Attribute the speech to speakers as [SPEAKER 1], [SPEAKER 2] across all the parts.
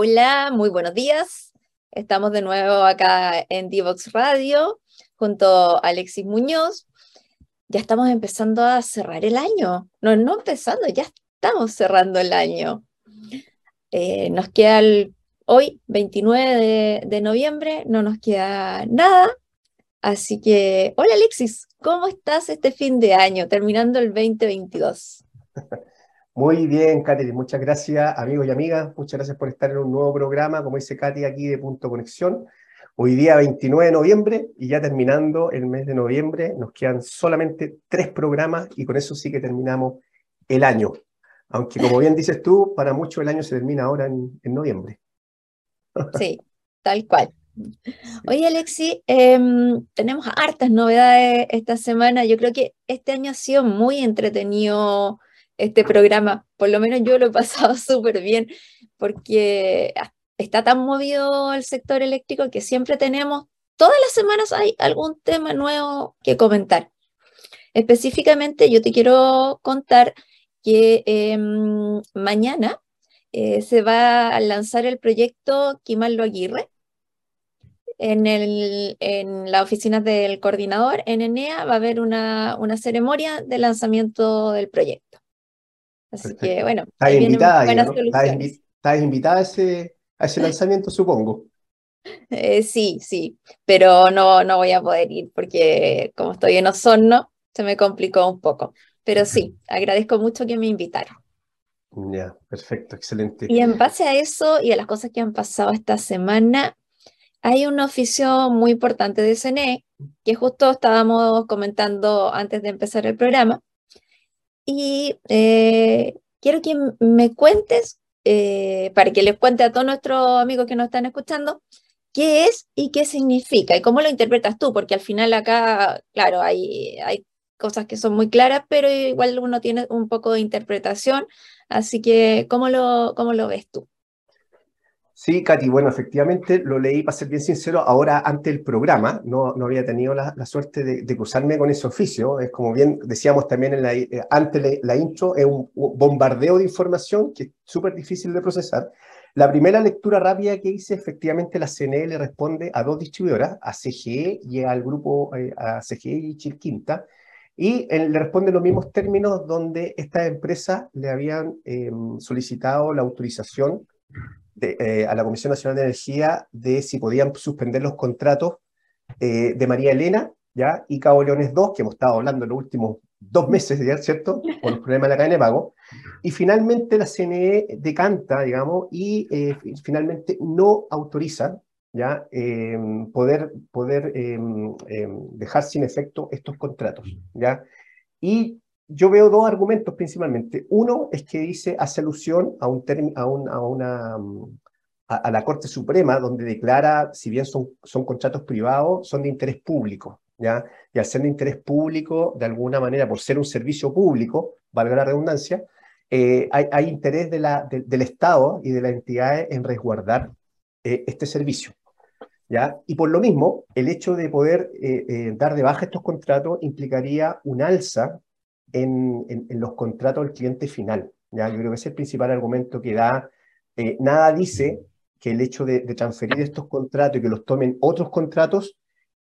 [SPEAKER 1] Hola, muy buenos días. Estamos de nuevo acá en Divox Radio junto a Alexis Muñoz. Ya estamos empezando a cerrar el año. No, no empezando, ya estamos cerrando el año. Eh, nos queda hoy, 29 de, noviembre, no nos queda nada. Así que, hola Alexis, ¿cómo estás este fin de año, terminando el 2022?
[SPEAKER 2] Muy bien, Katy, muchas gracias, amigos y amigas. Muchas gracias por estar en un nuevo programa, como dice Katy aquí de Punto Conexión. Hoy día 29 de noviembre y ya terminando el mes de noviembre, nos quedan solamente tres programas y con eso sí que terminamos el año. Aunque como bien dices tú, para muchos el año se termina ahora en, noviembre.
[SPEAKER 1] Sí, tal cual. Oye, Alexi, em, tenemos hartas novedades esta semana. Yo creo que este año ha sido muy entretenido este programa. Por lo menos yo lo he pasado súper bien porque está tan movido el sector eléctrico que siempre tenemos, todas las semanas hay algún tema nuevo que comentar. Específicamente yo te quiero contar que em, mañana eh, se va a lanzar el proyecto Quimallo Aguirre. En, el, en las oficinas del coordinador, en ENEA, va a haber una ceremonia de lanzamiento del proyecto. Así que bueno,
[SPEAKER 2] estás invitada, ¿Estás, invitada a ese, a ese lanzamiento, supongo.
[SPEAKER 1] Eh, sí, sí, pero no, no voy a poder ir porque como estoy en Osorno, se me complicó un poco. Pero sí, agradezco mucho que me invitaron.
[SPEAKER 2] Ya, perfecto, excelente.
[SPEAKER 1] Y en base a eso y a las cosas que han pasado esta semana, hay un oficio muy importante de CNE que justo estábamos comentando antes de empezar el programa, y eh, quiero que me cuentes, eh, para que les cuente a todos nuestros amigos que nos están escuchando, qué es y qué significa y cómo lo interpretas tú, porque al final acá, claro, hay, hay cosas que son muy claras, pero igual uno tiene un poco de interpretación, así que ¿cómo lo, cómo lo ves tú?
[SPEAKER 2] Sí, Katy, bueno, efectivamente lo leí, para ser bien sincero, ahora ante el programa, no, no había tenido la, suerte de, cruzarme con ese oficio, es como bien decíamos también en la, eh, ante la, intro, es un bombardeo de información que es súper difícil de procesar. La primera lectura rápida que hice, efectivamente la CNE le responde a dos distribuidoras, a CGE y al grupo, eh, a CGE y Chilquinta, y le responde los mismos términos donde estas empresas le habían solicitado la autorización eh, a la Comisión Nacional de Energía de si podían suspender los contratos eh, de María Elena ¿ya? y Cabo Leones 2, que hemos estado hablando en los últimos dos meses, ¿ya? ¿cierto? Por el problema de la cadena de pago. Y finalmente la CNE decanta, digamos, y eh, finalmente no autoriza ¿ya? Em, poder, poder em, em, dejar sin efecto estos contratos. ¿ya? Y yo veo dos argumentos principalmente. Uno es que dice, hace alusión a, un a, a, una, mm, a, la Corte Suprema, donde declara, si bien son, son contratos privados, son de interés público. ¿ya? Y al ser de interés público, de alguna manera, por ser un servicio público, valga la redundancia, eh, hay, interés de del Estado y de las entidades en resguardar eh, este servicio. ¿ya? Y por lo mismo, el hecho de poder eh, dar de baja estos contratos implicaría un alza en, los contratos del cliente final. ¿ya? Yo creo que ese es el principal argumento que da. Eh, nada dice que el hecho de, transferir estos contratos y que los tomen otros contratos,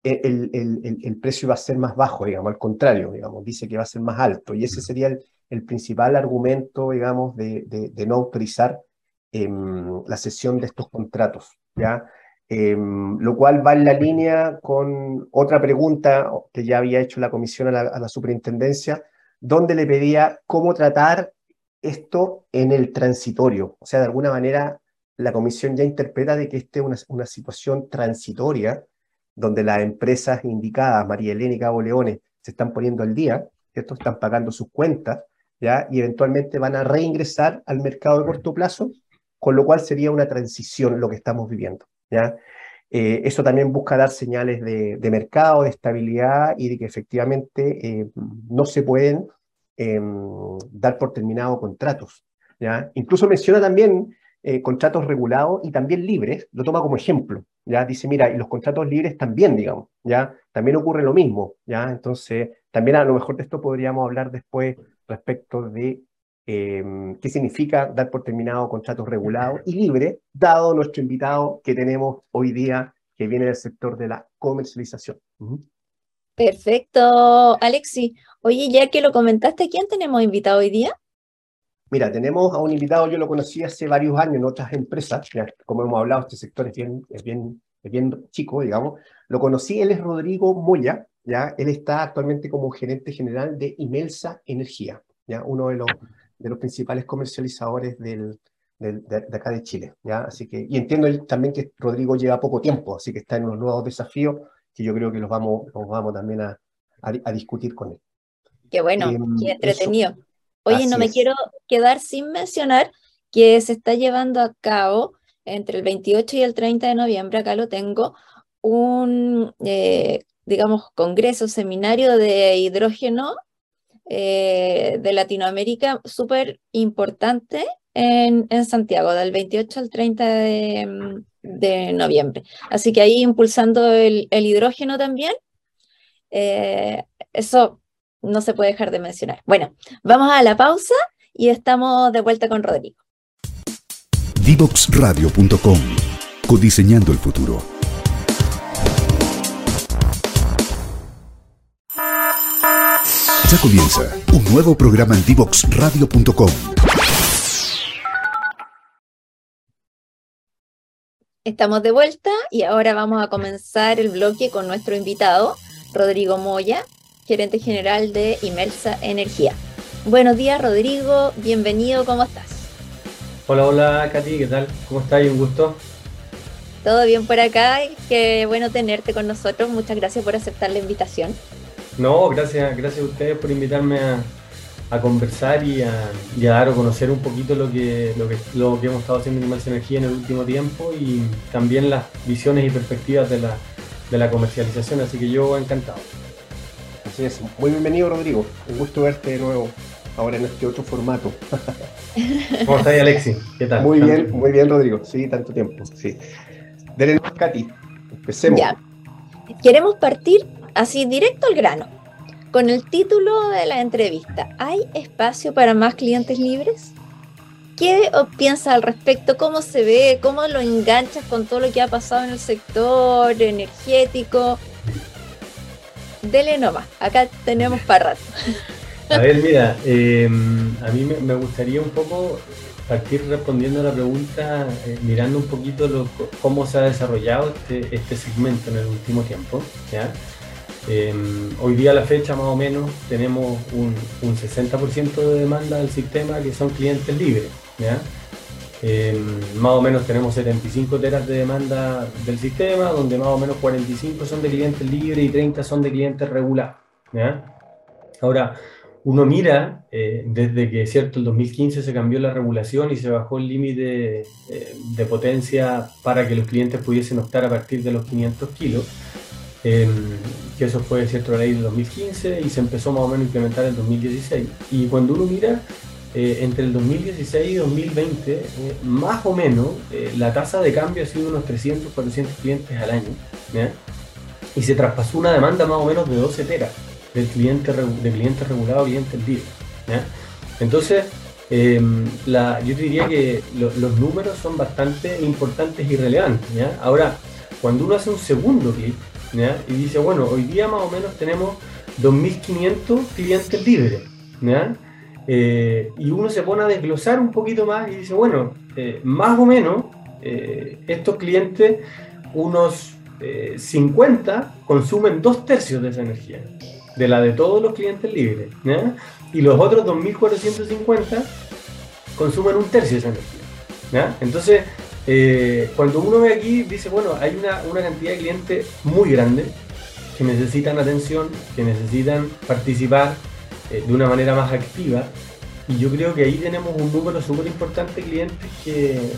[SPEAKER 2] eh, el, el, el, precio va a ser más bajo, digamos, al contrario, digamos, dice que va a ser más alto. Y ese sería el, principal argumento, digamos, de, de, no autorizar em, la cesión de estos contratos. ¿ya? Em, lo cual va en la línea con otra pregunta que ya había hecho la comisión a la, a la superintendencia donde le pedía cómo tratar esto en el transitorio. O sea, de alguna manera la comisión ya interpreta de que esta es una, situación transitoria donde las empresas indicadas, María Elena y Cabo Leones, se están poniendo al día, estos están pagando sus cuentas, ¿ya? y eventualmente van a reingresar al mercado de corto plazo, con lo cual sería una transición lo que estamos viviendo. ¿ya? Eh, eso también busca dar señales de, mercado, de estabilidad y de que efectivamente eh, no se pueden em, dar por terminado contratos. ¿ya? Incluso menciona también eh, contratos regulados y también libres, lo toma como ejemplo. ¿ya? Dice, mira, y los contratos libres también, digamos, ¿ya? también ocurre lo mismo. ¿ya? Entonces, también a lo mejor de esto podríamos hablar después respecto de Em, qué significa dar por terminado contratos regulados y libres, dado nuestro invitado que tenemos hoy día, que viene del sector de la comercialización.
[SPEAKER 1] Perfecto, Alexi. Oye, ya que lo comentaste, ¿quién tenemos invitado hoy día?
[SPEAKER 2] Mira, tenemos a un invitado, yo lo conocí hace varios años en otras empresas, como hemos hablado, este sector es bien, es bien, es bien chico, digamos. Lo conocí, él es Rodrigo Moya, ¿ya? Él está actualmente como gerente general de Imelsa Energía, ¿ya? Uno de los de los principales comercializadores del, de, acá de Chile. ¿ya? Así que, y entiendo también que Rodrigo lleva poco tiempo, así que está en unos nuevos desafíos que yo creo que los vamos, los vamos también a, a, discutir con él.
[SPEAKER 1] Qué bueno, eh, qué entretenido. Oye, no me quiero quedar sin mencionar que se está llevando a cabo entre el 28 y el 30 de noviembre, acá lo tengo, un, eh, digamos, congreso, seminario de hidrógeno eh, de Latinoamérica súper importante en, en, Santiago, del 28 al 30 de, noviembre. Así que ahí impulsando el, hidrógeno también, eh, eso no se puede dejar de mencionar. Bueno, vamos a la pausa y estamos de vuelta con Rodrigo.
[SPEAKER 3] Divoxradio.com Codiseñando el futuro. Ya comienza un nuevo programa en Divoxradio.com.
[SPEAKER 1] Estamos de vuelta y ahora vamos a comenzar el bloque con nuestro invitado, Rodrigo Moya, gerente general de Imelsa Energía. Buenos días, Rodrigo. Bienvenido. ¿Cómo estás?
[SPEAKER 4] Hola, hola, Katy. ¿Qué tal? ¿Cómo estás? Un gusto.
[SPEAKER 1] Todo bien por acá. Qué bueno tenerte con nosotros. Muchas gracias por aceptar la invitación.
[SPEAKER 4] No, gracias, gracias a ustedes por invitarme a, conversar y a, dar a conocer un poquito lo que, lo que, lo que hemos estado haciendo en Inmersa Energía en el último tiempo y también las visiones y perspectivas de la, de la comercialización, así que yo encantado.
[SPEAKER 2] Así es, muy bienvenido Rodrigo, un gusto verte de nuevo ahora en este otro formato.
[SPEAKER 4] ¿Cómo estás Alexi? ¿Qué tal?
[SPEAKER 2] Muy bien, muy bien Rodrigo, sí, tanto tiempo, sí. Dele Katy, empecemos. Ya.
[SPEAKER 1] Queremos partir así directo al grano, con el título de la entrevista, ¿hay espacio para más clientes libres? ¿Qué piensas al respecto? ¿Cómo se ve? ¿Cómo lo enganchas con todo lo que ha pasado en el sector energético? Dele nomás, acá tenemos para rato.
[SPEAKER 4] A ver, mira, em, a mí me, gustaría un poco partir respondiendo a la pregunta, eh, mirando un poquito cómo se ha desarrollado este, este segmento en el último tiempo. ¿ya? Em, hoy día a la fecha más o menos tenemos un, 60% de demanda del sistema que son clientes libres. Em, más o menos tenemos 75 teras de demanda del sistema, donde más o menos 45 son de clientes libres y 30 son de clientes regulados. Ahora, uno mira, eh, desde que cierto el 2015 se cambió la regulación y se bajó el límite eh, de potencia para que los clientes pudiesen optar a partir de los 500 kilos, Que eso fue cierto la ley del 2015 y se empezó más o menos a implementar en 2016. Y cuando uno mira eh, entre el 2016 y 2020, eh, más o menos eh, la tasa de cambio ha sido unos 300, 400 clientes al año. Y se traspasó una demanda más o menos de 12 teras de clientes de clientes regulados, clientes libres. Entonces, em, yo diría que los números son bastante importantes y relevantes. Ahora, cuando uno hace un segundo clic, y dice, bueno, hoy día más o menos tenemos 2.500 clientes libres. Eh, y uno se pone a desglosar un poquito más y dice, bueno, eh, más o menos eh, estos clientes, unos 50 consumen dos tercios de esa energía, de la de todos los clientes libres. Y los otros 2.450 consumen un tercio de esa energía. Entonces, eh, cuando uno ve aquí, dice, bueno, hay una, cantidad de clientes muy grande que necesitan atención, que necesitan participar eh, de una manera más activa. Y yo creo que ahí tenemos un número súper importante de clientes que,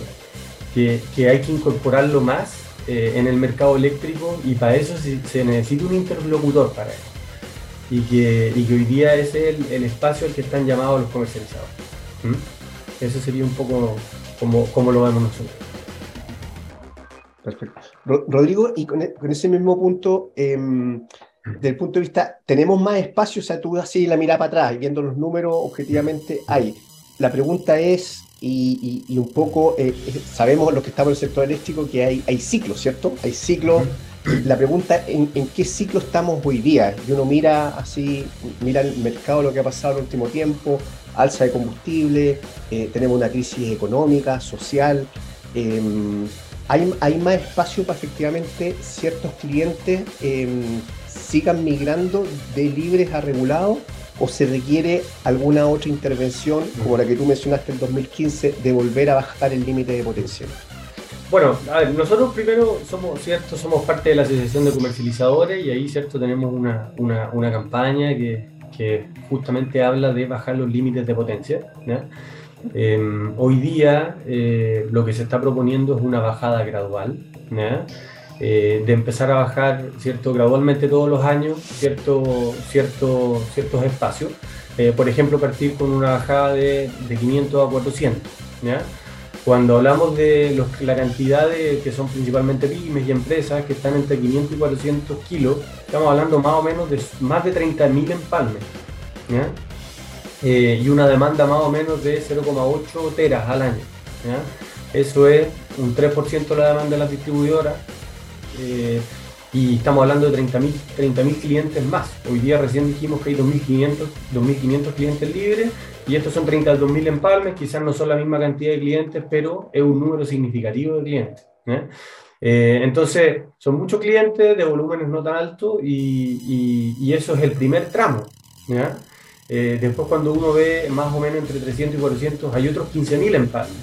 [SPEAKER 4] que, hay que incorporarlo más eh, en el mercado eléctrico y para eso se, necesita un interlocutor para eso. Y que, y que hoy día es el, el espacio al que están llamados los comercializadores. ¿Mm? Eso sería un poco como, como lo vemos nosotros.
[SPEAKER 2] Perfecto. Rodrigo, y con, e, ese mismo punto, eh, desde el punto de vista, ¿tenemos más espacio? O sea, tú así la mirada para atrás viendo los números objetivamente hay. la pregunta es, y, un poco, eh, sabemos los que estamos en el sector eléctrico que hay, hay ciclos, ¿cierto? Hay ciclos. La pregunta, ¿en, ¿en, qué ciclo estamos hoy día? Y uno mira así, mira el mercado, lo que ha pasado en el último tiempo, alza de combustible, tenemos una crisis económica, social. Hay, más espacio para efectivamente ciertos clientes em, sigan migrando de libres a regulados o se requiere alguna otra intervención, como la que tú mencionaste en 2015, de volver a bajar el límite de potencia?
[SPEAKER 4] Bueno, a ver, nosotros primero somos, ¿cierto? Somos parte de la Asociación de Comercializadores y ahí, ¿cierto? Tenemos una, una, campaña que, justamente habla de bajar los límites de potencia. Em, hoy día eh, lo que se está proponiendo es una bajada gradual. Eh, de empezar a bajar ¿cierto? gradualmente todos los años cierto, cierto, ciertos espacios. Eh, por ejemplo, partir con una bajada de, de 500 a 400. Cuando hablamos de los, la cantidad de, que son principalmente pymes y empresas que están entre 500 y 400 kilos, estamos hablando más o menos de más de 30.000 empalmes. Eh, y una demanda más o menos de 0,8 teras al año. Eso es un 3% de la demanda de las distribuidoras, eh, y estamos hablando de 30.000 30 clientes más. Hoy día recién dijimos que hay 2.500 clientes libres y estos son 32.000 empalmes, quizás no son la misma cantidad de clientes, pero es un número significativo de clientes. Eh, entonces, son muchos clientes de volúmenes no tan altos y, eso es el primer tramo. Eh, después cuando uno ve más o menos entre 300 y 400, hay otros 15.000 empalmes.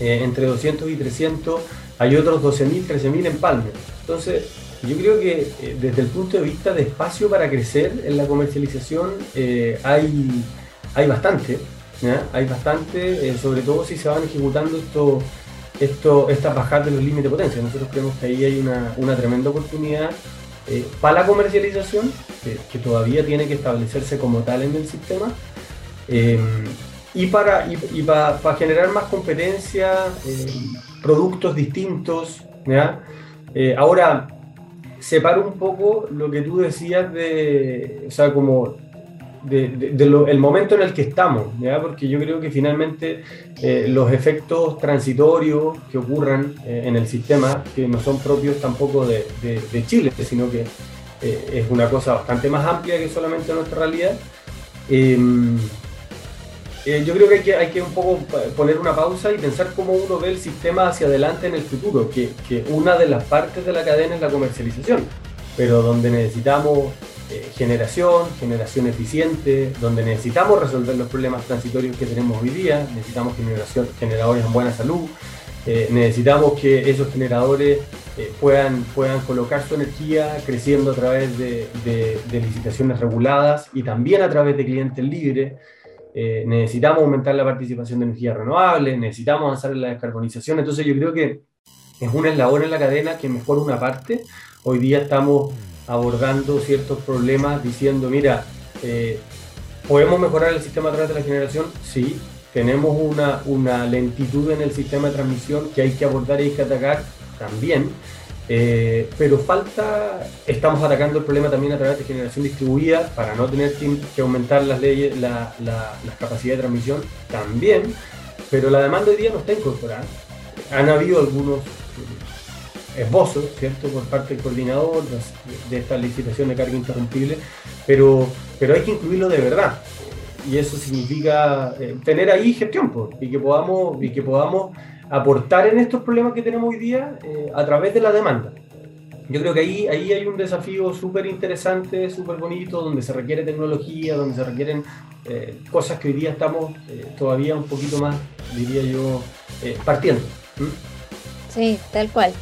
[SPEAKER 4] entre 200 y 300 hay otros 12.000, 13.000 empalmes. Entonces, yo creo que eh, desde el punto de vista de espacio para crecer en la comercialización eh, hay, hay bastante, hay bastante, eh, sobre todo si se van ejecutando esto, esto, estas bajadas de los límites de potencia. Nosotros creemos que ahí hay una, una tremenda oportunidad para la comercialización, que todavía tiene que establecerse como tal en el sistema y para, y, para, generar más competencia, eh, productos distintos. Eh, ahora, separo un poco lo que tú decías de, o sea, como de, momento en el que estamos, porque yo creo que finalmente eh, los efectos transitorios que ocurran en el sistema, que no son propios tampoco de, Chile, sino que es una cosa bastante más amplia que solamente nuestra realidad, eh, yo creo que hay, que hay que un poco poner una pausa y pensar cómo uno ve el sistema hacia adelante en el futuro, que, que una de las partes de la cadena es la comercialización, pero donde necesitamos eh, generación, generación eficiente, donde necesitamos resolver los problemas transitorios que tenemos hoy día, necesitamos generación, generadores en buena salud, eh, necesitamos que esos generadores puedan, puedan colocar su energía creciendo a través de, licitaciones reguladas y también a través de clientes libres. Eh, necesitamos aumentar la participación de energías renovables, necesitamos avanzar en la descarbonización. Entonces yo creo que es una eslabón en la cadena que mejora una parte. Hoy día estamos abordando ciertos problemas diciendo, mira, eh, ¿podemos mejorar el sistema a través de la generación? Sí. Tenemos una, una lentitud en el sistema de transmisión que hay que abordar y hay que atacar también. Eh, pero falta, estamos atacando el problema también a través de generación distribuida para no tener que, aumentar las leyes, la, las capacidades de transmisión también, pero la demanda hoy día no está incorporada. Han habido algunos esbozos, ¿cierto?, por parte del coordinador de, esta licitación de carga interrumpible, pero, pero hay que incluirlo de verdad. Y eso significa eh, tener ahí gestión y que podamos, y que podamos aportar en estos problemas que tenemos hoy día eh, a través de la demanda. Yo creo que ahí, ahí hay un desafío súper interesante, súper bonito, donde se requiere tecnología, donde se requieren eh, cosas que hoy día estamos todavía un poquito más, diría yo, partiendo.
[SPEAKER 1] Sí, tal cual.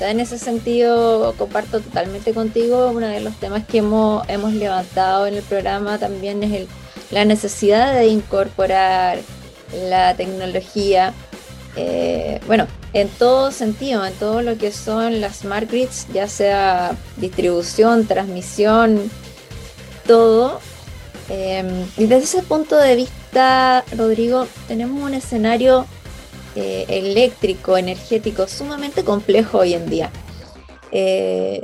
[SPEAKER 1] En ese sentido comparto totalmente contigo. Uno de los temas que hemos, levantado en el programa también es la necesidad de incorporar la tecnología eh, bueno, en todo sentido, en todo lo que son las smart grids, ya sea distribución, transmisión, todo. Em, y desde ese punto de vista, Rodrigo, tenemos un escenario eh, eléctrico, energético, sumamente complejo hoy en día. Eh,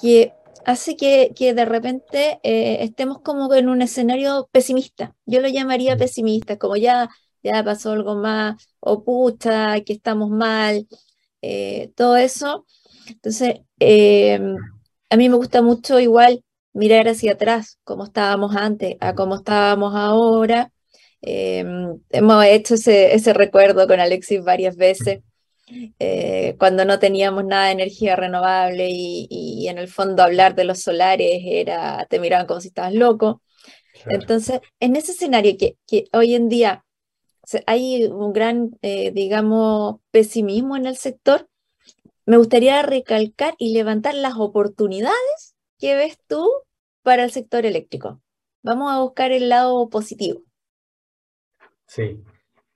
[SPEAKER 1] que hace que, que de repente eh, estemos como en un escenario pesimista. Yo lo llamaría
[SPEAKER 4] Mm.
[SPEAKER 1] pesimista, como ya, ya pasó algo más, o pucha, que estamos mal, eh, todo eso. Entonces, eh, a mí me gusta mucho igual mirar hacia atrás, cómo estábamos antes, a cómo estábamos ahora. Eh, hemos hecho ese, ese recuerdo con Alexis varias veces, eh, cuando no teníamos nada de energía renovable y, y en el fondo hablar de los solares era, te miraban como si estabas loco.
[SPEAKER 4] Claro.
[SPEAKER 1] Entonces, en ese escenario que, que hoy en día hay un gran, eh, digamos, pesimismo en el sector, me gustaría recalcar y levantar las oportunidades que ves tú para el sector eléctrico. Vamos a buscar el lado positivo.
[SPEAKER 4] Sí.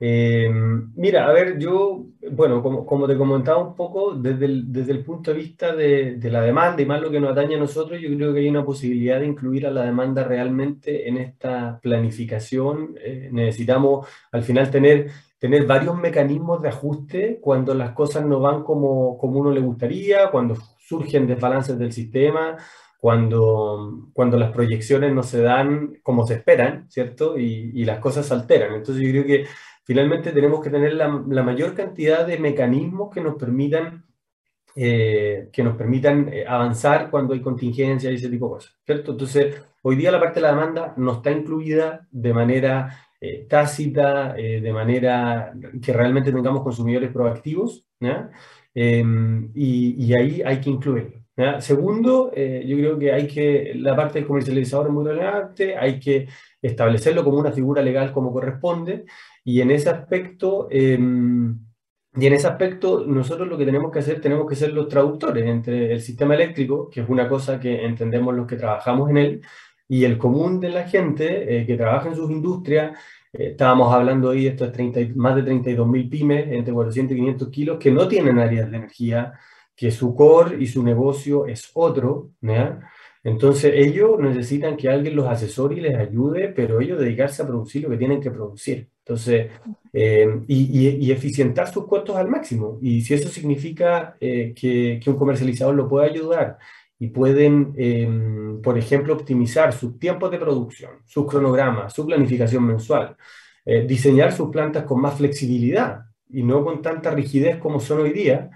[SPEAKER 4] Eh, mira, a ver, yo, bueno, como, como te comentaba un poco, desde el, desde el punto de vista de, de la demanda y más lo que nos atañe a nosotros, yo creo que hay una posibilidad de incluir a la demanda realmente en esta planificación. Eh, necesitamos al final tener, tener varios mecanismos de ajuste cuando las cosas no van como, como uno le gustaría, cuando surgen desbalances del sistema cuando, cuando las proyecciones no se dan como se esperan, ¿cierto? Y, y las cosas se alteran. Entonces yo creo que finalmente tenemos que tener la, la mayor cantidad de mecanismos que nos permitan, eh, que nos permitan eh, avanzar cuando hay contingencia y ese tipo de cosas, ¿cierto? Entonces, hoy día la parte de la demanda no está incluida de manera eh, tácita, de manera que realmente tengamos consumidores proactivos. Em, y, y ahí hay que incluirlo. ¿Ya? Segundo, eh, yo creo que hay que, la parte del comercializador es muy relevante, hay que establecerlo como una figura legal como corresponde, y en ese aspecto, eh, y en ese aspecto nosotros lo que tenemos que hacer, tenemos que ser los traductores entre el sistema eléctrico, que es una cosa que entendemos los que trabajamos en él, y el común de la gente eh, que trabaja en sus industrias, eh, estábamos hablando ahí de estos 30, y- más de 32 mil pymes, entre 400 y 500 kilos, que no tienen áreas de energía, que su core y su negocio es otro, ¿ya? Entonces ellos necesitan que alguien los asesore y les ayude, pero ellos dedicarse a producir lo que tienen que producir. Entonces, eh, y, y- y eficientar sus costos al máximo. Y si eso significa eh, que, un comercializador lo puede ayudar y pueden, eh, por ejemplo, optimizar sus tiempos de producción, sus cronogramas, su planificación mensual, eh, diseñar sus plantas con más flexibilidad y no con tanta rigidez como son hoy día,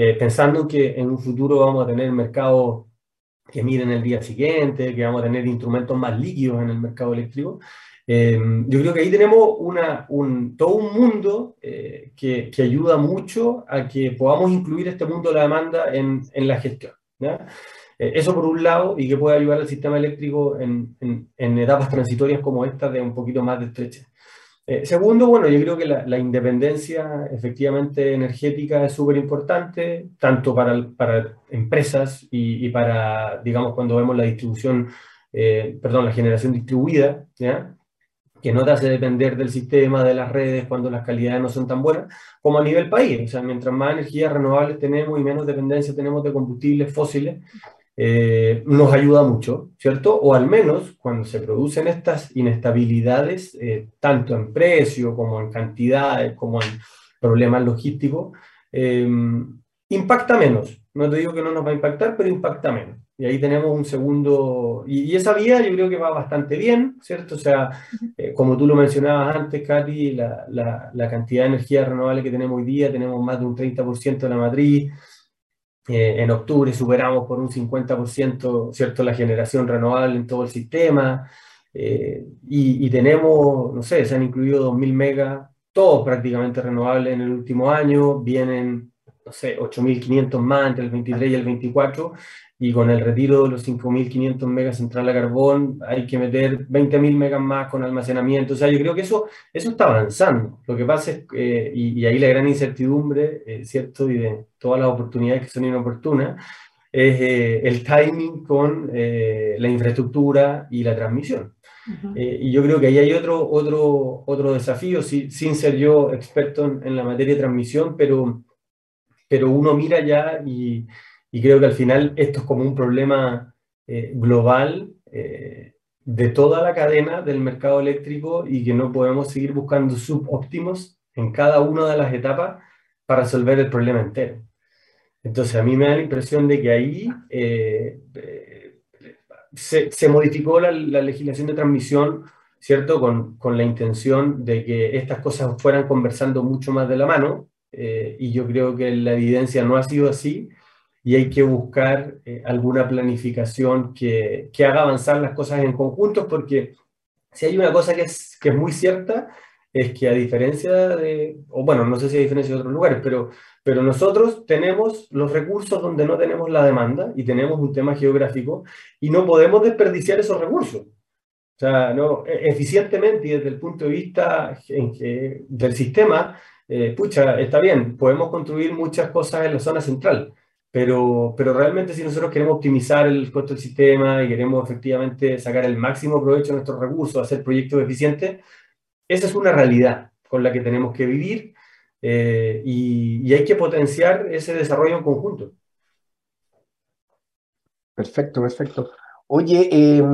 [SPEAKER 4] eh, pensando que en un futuro vamos a tener mercados que miden el día siguiente, que vamos a tener instrumentos más líquidos en el mercado eléctrico. Eh, yo creo que ahí tenemos todo un mundo eh, que, ayuda mucho a que podamos incluir este mundo de la demanda en, la gestión. Eh, eso por un lado, y que puede ayudar al sistema eléctrico en, en, en etapas transitorias como esta de un poquito más de estrecha. Eh, segundo, bueno, yo creo que la, independencia efectivamente energética es súper importante, tanto para, empresas y, para, digamos, cuando vemos la distribución, eh, perdón, la generación distribuida, que no te hace depender del sistema, de las redes, cuando las calidades no son tan buenas, como a nivel país. O sea, mientras más energías renovables tenemos y menos dependencia tenemos de combustibles fósiles, eh, nos ayuda mucho, ¿cierto? O al menos cuando se producen estas inestabilidades, eh, tanto en precio como en cantidades, como en problemas logísticos, eh, impacta menos. No te digo que no nos va a impactar, pero impacta menos. Y ahí tenemos un segundo, y, y esa vía yo creo que va bastante bien, ¿cierto? O sea, eh, como tú lo mencionabas antes, Katy, la, la, la cantidad de energía renovable que tenemos hoy día, tenemos más de un 30% de la matriz, eh, en octubre superamos por un 50%, ¿cierto?, la generación renovable en todo el sistema. Eh, y, y, tenemos, no sé, se han incluido 2.000 megas, todos prácticamente renovables en el último año. Vienen, no sé, 8.500 más entre el 23 y el 24. Y con el retiro de los 5.500 megas central a carbón, hay que meter 20.000 megas más con almacenamiento. O sea, yo creo que eso, eso está avanzando. Lo que pasa es, eh, y, y, ahí la gran incertidumbre, eh, ¿cierto? Y de todas las oportunidades que son inoportunas, es eh, el timing con eh, la infraestructura y la transmisión. Uh -huh. y yo creo que ahí hay otro, otro, otro desafío, si, sin ser yo experto en, en, la materia de transmisión, pero, pero uno mira ya y y creo que al final esto es como un problema eh, global eh, de toda la cadena del mercado eléctrico y que no podemos seguir buscando subóptimos en cada una de las etapas para resolver el problema entero. Entonces a mí me da la impresión de que ahí eh, se, modificó la, legislación de transmisión, ¿cierto? Con, con, la intención de que estas cosas fueran conversando mucho más de la mano, y yo creo que la evidencia no ha sido así, y hay que buscar eh, alguna planificación que, que, haga avanzar las cosas en conjunto, porque si hay una cosa que es, que es muy cierta, es que a diferencia de, o bueno, no sé si a diferencia de otros lugares, pero, pero nosotros tenemos los recursos donde no tenemos la demanda y tenemos un tema geográfico y no podemos desperdiciar esos recursos. O sea, no, e, eficientemente y desde el punto de vista del sistema, eh, pucha, está bien, podemos construir muchas cosas en la zona central, pero, pero realmente si nosotros queremos optimizar el costo del sistema y queremos efectivamente sacar el máximo provecho de nuestros recursos, hacer proyectos eficientes, esa es una realidad con la que tenemos que vivir eh, y, hay que potenciar ese desarrollo en conjunto.
[SPEAKER 2] Perfecto, perfecto. Oye, em,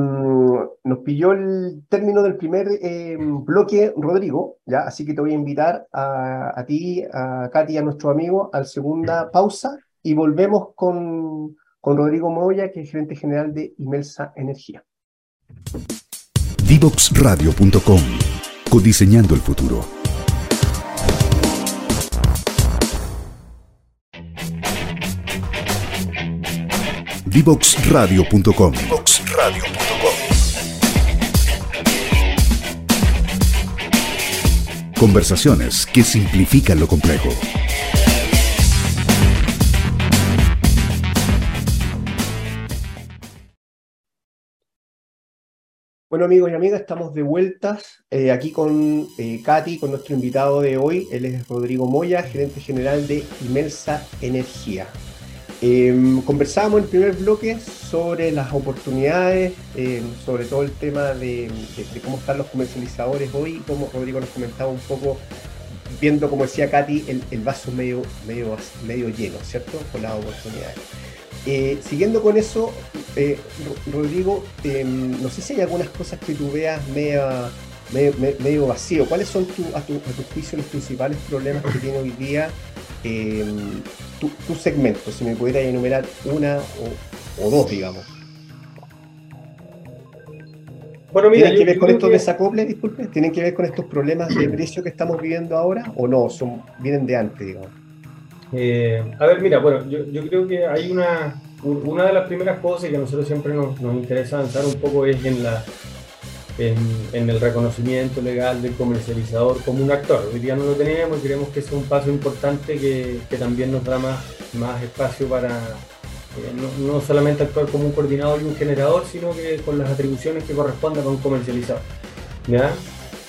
[SPEAKER 2] nos pilló el término del primer em, bloque, Rodrigo, ¿ya? así que te voy a invitar a, a ti, a Katy y a nuestro amigo a la segunda pausa y volvemos con, con Rodrigo Moya, que es gerente general de Imelsa Energía.
[SPEAKER 3] Divoxradio.com Codiseñando el futuro. Divoxradio.com Conversaciones que simplifican lo complejo.
[SPEAKER 2] Bueno amigos y amigas, estamos de vueltas eh, aquí con eh, Katy, con nuestro invitado de hoy. Él es Rodrigo Moya, gerente general de Imelsa Energía. Em, conversábamos en el primer bloque sobre las oportunidades, em, sobre todo el tema de, cómo están los comercializadores hoy, como Rodrigo nos comentaba un poco, viendo, como decía Katy, el, el vaso medio, medio, medio lleno, ¿cierto? Con las oportunidades. Eh, siguiendo con eso, eh, Rodrigo, em, no sé si hay algunas cosas que tú veas medio, vacío. ¿Cuáles son a, tu, juicio los principales problemas que tiene hoy día em, tu, segmento? Si me pudieras enumerar una o, dos, digamos. Bueno, mira, ¿Tienen que ver con estos desacoples, disculpe? ¿Tienen que ver con estos problemas de precio que estamos viviendo ahora o no? Son, vienen de antes, digamos.
[SPEAKER 4] Eh, a ver, mira, bueno, yo, creo que hay una, una de las primeras cosas que a nosotros siempre nos, nos interesa avanzar un poco es en, la, en, el reconocimiento legal del comercializador como un actor. Hoy día no lo tenemos y creemos que es un paso importante que, que también nos da más, más espacio para eh, no, no, solamente actuar como un coordinador y un generador, sino que con las atribuciones que correspondan a un comercializador. ¿ya?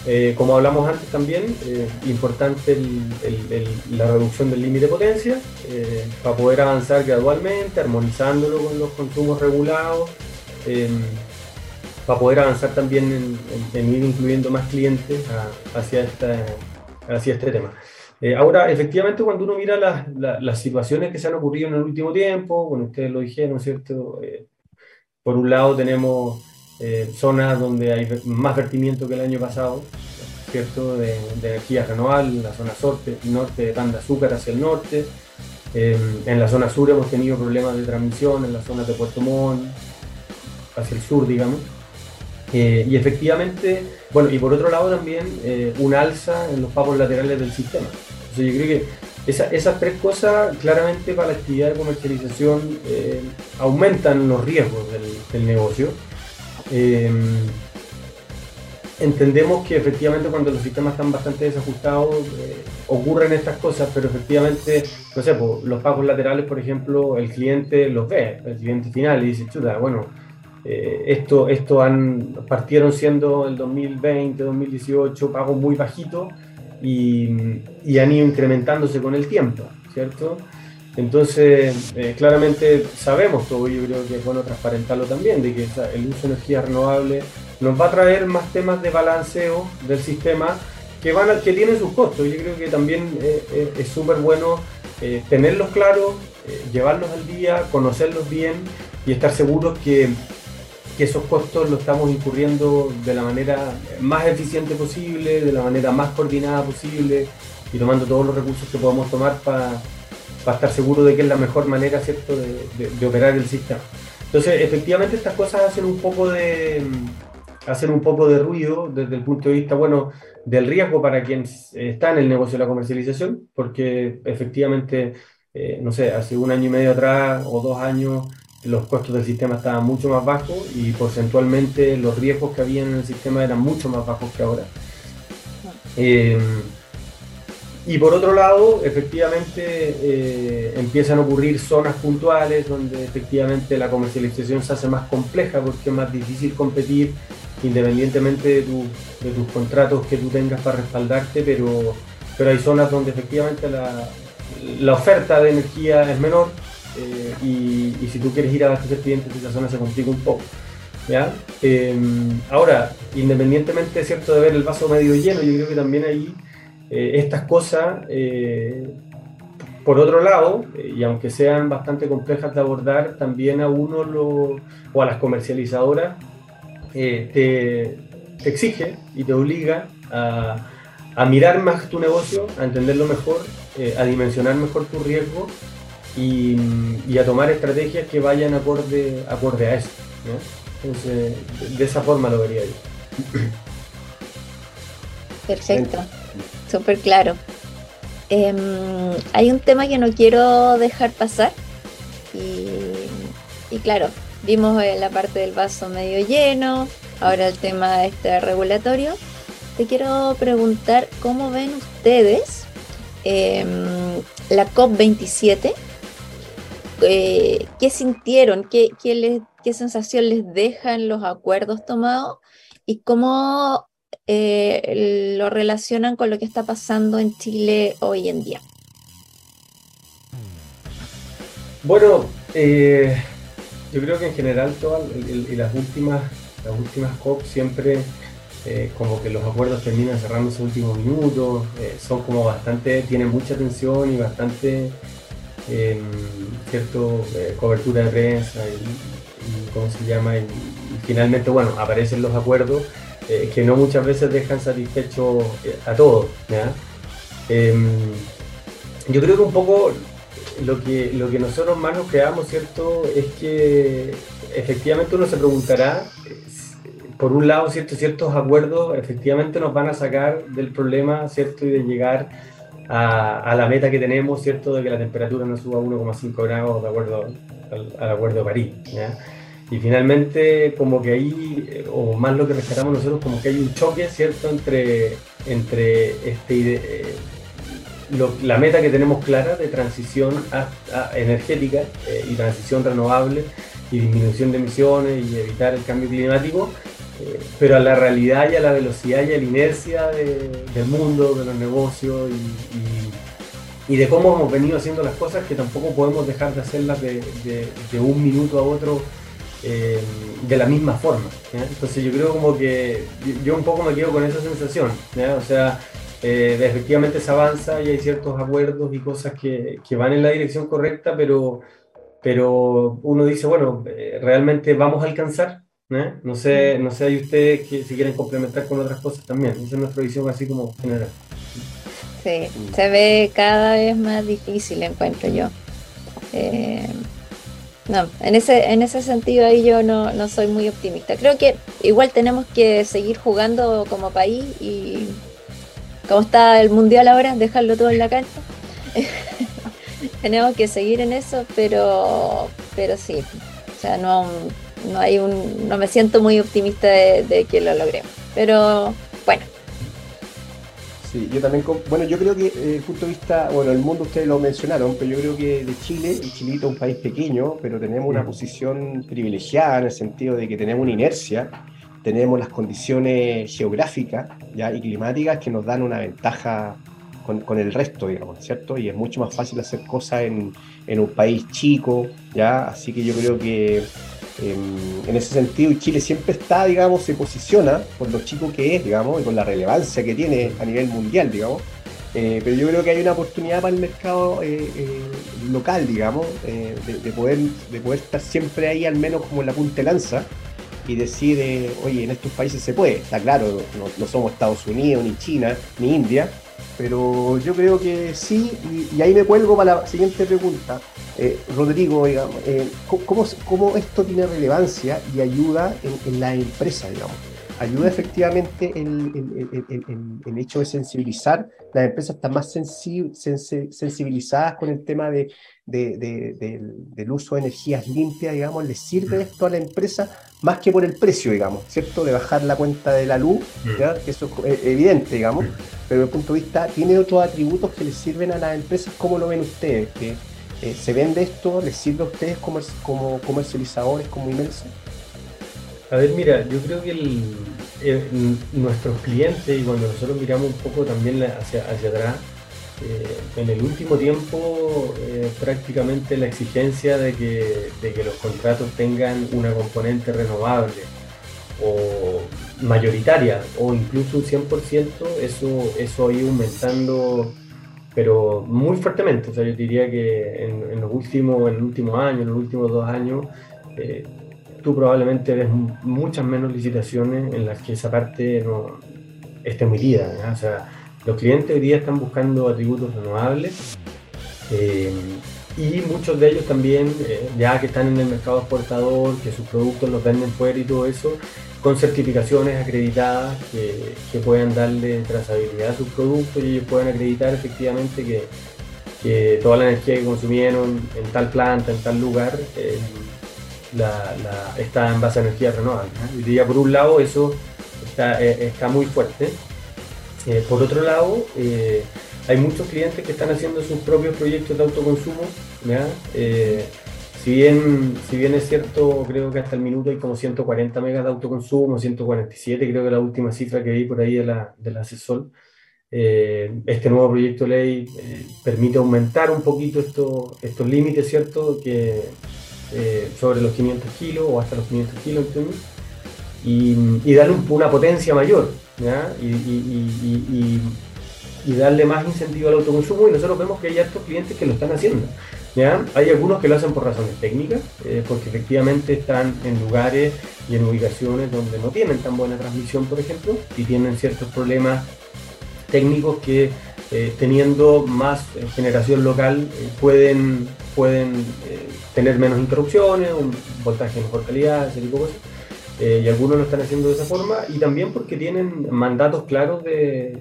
[SPEAKER 4] Eh, como hablamos antes también, eh, importante la reducción del límite de potencia eh, para poder avanzar gradualmente, armonizándolo con los consumos regulados, para poder avanzar también en, ir incluyendo más clientes hacia, esta, hacia este tema. ahora, efectivamente, cuando uno mira las, las, situaciones que se han ocurrido en el último tiempo, bueno, ustedes lo dijeron, ¿cierto? por un lado tenemos eh, zonas donde hay más vertimiento que el año pasado, ¿cierto? De, energía renovables, la zona norte, norte de Pan de Azúcar hacia el norte. en la zona sur hemos tenido problemas de transmisión, en la zona de Puerto Montt, hacia el sur, digamos. Eh, y efectivamente, bueno, y por otro lado también eh, un alza en los pagos laterales del sistema. Entonces yo creo que esas tres cosas claramente para la actividad de comercialización aumentan los riesgos del negocio. Em, entendemos que efectivamente cuando los sistemas están bastante desajustados eh, ocurren estas cosas, pero efectivamente, no sé, los pagos laterales, por ejemplo, el cliente los ve, el cliente final, y dice, chuta, bueno, eh, esto, esto han, partieron siendo el 2020, 2018 pagos muy bajitos y, y han ido incrementándose con el tiempo, ¿cierto? Entonces, eh, claramente sabemos todo, yo creo que es bueno transparentarlo también, de que el uso de energía renovable nos va a traer más temas de balanceo del sistema que, van a, que tienen sus costos. Yo creo que también eh, eh, es súper bueno tenerlos claros, llevarlos al día, conocerlos bien y estar seguros que, que esos costos los estamos incurriendo de la manera más eficiente posible, de la manera más coordinada posible y tomando todos los recursos que podamos tomar para para estar seguro de que es la mejor manera ¿cierto? De, operar el sistema. Entonces, efectivamente, estas cosas hacen un poco de hacen un poco de ruido desde el punto de vista, bueno, del riesgo para quien está en el negocio de la comercialización, porque efectivamente, eh, no sé, hace un año y medio atrás o dos años los costos del sistema estaban mucho más bajos y porcentualmente los riesgos que había en el sistema eran mucho más bajos que ahora. Eh, y por otro lado, efectivamente, eh, empiezan a ocurrir zonas puntuales donde efectivamente la comercialización se hace más compleja porque es más difícil competir independientemente de, tus contratos que tú tengas para respaldarte, pero, pero hay zonas donde efectivamente la, la oferta de energía es menor eh, y, si tú quieres ir a abastecer clientes, esa zona se complica un poco. ¿ya? Em, ahora, independientemente ¿cierto? de ver el vaso medio lleno, yo creo que también ahí eh, estas cosas, eh, por otro lado, eh, y aunque sean bastante complejas de abordar, también a uno lo, o a las comercializadoras te, exige y te obliga a, a, mirar más tu negocio, a entenderlo mejor, a dimensionar mejor tu riesgo y, a tomar estrategias que vayan acorde, acorde a eso. Entonces, de esa forma lo vería yo.
[SPEAKER 1] Perfecto súper claro. Em, hay un tema que no quiero dejar pasar y, claro, vimos la parte del vaso medio lleno, ahora el tema este regulatorio. Te quiero preguntar cómo ven ustedes em, la COP27, eh, qué sintieron, qué, qué, qué sensación les dejan los acuerdos tomados y cómo eh, lo relacionan con lo que está pasando en Chile hoy en día?
[SPEAKER 4] Bueno, eh, yo creo que en general todas y las últimas, las últimas COP siempre eh, como que los acuerdos terminan cerrando sus últimos minutos, son como bastante, tienen mucha atención y bastante em, cierto cobertura de prensa y, cómo se llama y finalmente bueno aparecen los acuerdos eh, que no muchas veces dejan satisfecho eh, a todos. Em, yo creo que un poco lo que, lo que nosotros más nos quedamos, ¿cierto? Es que efectivamente uno se preguntará, por un lado, ¿cierto? ciertos acuerdos efectivamente nos van a sacar del problema, ¿cierto? Y de llegar a, la meta que tenemos, ¿cierto? De que la temperatura no suba a 1,5 grados de acuerdo al, Acuerdo de París. Y finalmente, como que ahí, o más lo que rescatamos nosotros, como que hay un choque, ¿cierto?, entre, entre este, eh, la meta que tenemos clara de transición energética eh, y transición renovable y disminución de emisiones y evitar el cambio climático, eh, pero a la realidad y a la velocidad y a la inercia del mundo, de los negocios y, y, de cómo hemos venido haciendo las cosas que tampoco podemos dejar de hacerlas de, de un minuto a otro eh, de la misma forma. Entonces yo creo como que yo un poco me quedo con esa sensación. O sea, eh, efectivamente se avanza y hay ciertos acuerdos y cosas que, que van en la dirección correcta, pero, pero uno dice, bueno, eh, ¿realmente vamos a alcanzar? No sé, no sé, hay ustedes que si quieren complementar con otras cosas también. Esa es nuestra visión así como general.
[SPEAKER 1] Sí, se ve cada vez más difícil, encuentro yo. Eh, no, en ese, en ese sentido ahí yo no, no, soy muy optimista. Creo que igual tenemos que seguir jugando como país y como está el mundial ahora, dejarlo todo en la cancha. tenemos que seguir en eso, pero, pero sí, o sea, no, no hay un, no me siento muy optimista de, de que lo logremos. Pero bueno,
[SPEAKER 2] Sí, yo también, bueno, yo creo que desde el punto de vista, bueno, el mundo ustedes lo mencionaron, pero yo creo que de Chile, el Chilito es un país pequeño, pero tenemos una posición privilegiada en el sentido de que tenemos una inercia, tenemos las condiciones geográficas ¿ya? y climáticas que nos dan una ventaja con, con, el resto, digamos, ¿cierto? Y es mucho más fácil hacer cosas en, en un país chico, ¿ya? Así que yo creo que en ese sentido, Chile siempre está, digamos, se posiciona por lo chico que es, digamos, y con la relevancia que tiene a nivel mundial, digamos. Eh, pero yo creo que hay una oportunidad para el mercado eh, eh, local, digamos, de, poder, de poder estar siempre ahí, al menos como en la punta de lanza, y decir, oye, en estos países se puede. Está claro, no, no, somos Estados Unidos, ni China, ni India, pero yo creo que sí, y, y ahí me cuelgo para la siguiente pregunta. Eh, Rodrigo, digamos, eh, ¿cómo, ¿cómo, esto tiene relevancia y ayuda en, la empresa, digamos? Ayuda efectivamente el, el, hecho de sensibilizar, las empresas están más sensibilizadas con el tema de, del uso de energías limpias, digamos, ¿les sirve esto a la empresa más que por el precio, digamos, ¿cierto? De bajar la cuenta de la luz, mm. que eso es evidente, digamos, mm. pero desde el punto de vista, ¿tiene otros atributos que les sirven a las empresas? ¿Cómo lo ven ustedes? ¿Que eh, ¿Se vende esto? ¿Les sirve a ustedes como, como comercializadores, como Imelsa?
[SPEAKER 4] A ver, mira, yo creo que nuestros clientes, y cuando nosotros miramos un poco también hacia, hacia atrás, eh, en el último tiempo eh, prácticamente la exigencia de que, de que, los contratos tengan una componente renovable o mayoritaria o incluso un 100%, eso, eso ha ido aumentando pero muy fuertemente. O sea, yo diría que en, los últimos, en el último año, en los últimos dos años, eh, tú probablemente ves muchas menos licitaciones en las que esa parte no esté muy lida. O sea, los clientes hoy día están buscando atributos renovables eh, y muchos de ellos también, eh, ya que están en el mercado exportador, que sus productos los venden fuera y todo eso, con certificaciones acreditadas que, puedan darle trazabilidad a sus productos y ellos puedan acreditar efectivamente que, toda la energía que consumieron en tal planta, en tal lugar, eh, está en base a energía renovable. Y diría, por un lado, eso está, eh, muy fuerte. Eh, por otro lado, hay muchos clientes que están haciendo sus propios proyectos de autoconsumo. Si bien, si bien es cierto, creo que hasta el minuto hay como 140 megas de autoconsumo, 147, creo que la última cifra que vi por ahí de la, del asesor. Eh, este nuevo proyecto de ley eh, permite aumentar un poquito esto, estos límites, ¿cierto? Que, eh, sobre los 500 kilos o hasta los 500 kilos, Y, darle una potencia mayor, ¿ya? Darle más incentivo al autoconsumo. Y nosotros vemos que hay estos clientes que lo están haciendo. Hay algunos que lo hacen por razones técnicas, eh, porque efectivamente están en lugares y en ubicaciones donde no tienen tan buena transmisión, por ejemplo, y tienen ciertos problemas técnicos que eh, teniendo más eh, generación local pueden, pueden tener menos interrupciones, un voltaje de mejor calidad, ese tipo de cosas. Y algunos lo están haciendo de esa forma, y también porque tienen mandatos claros de,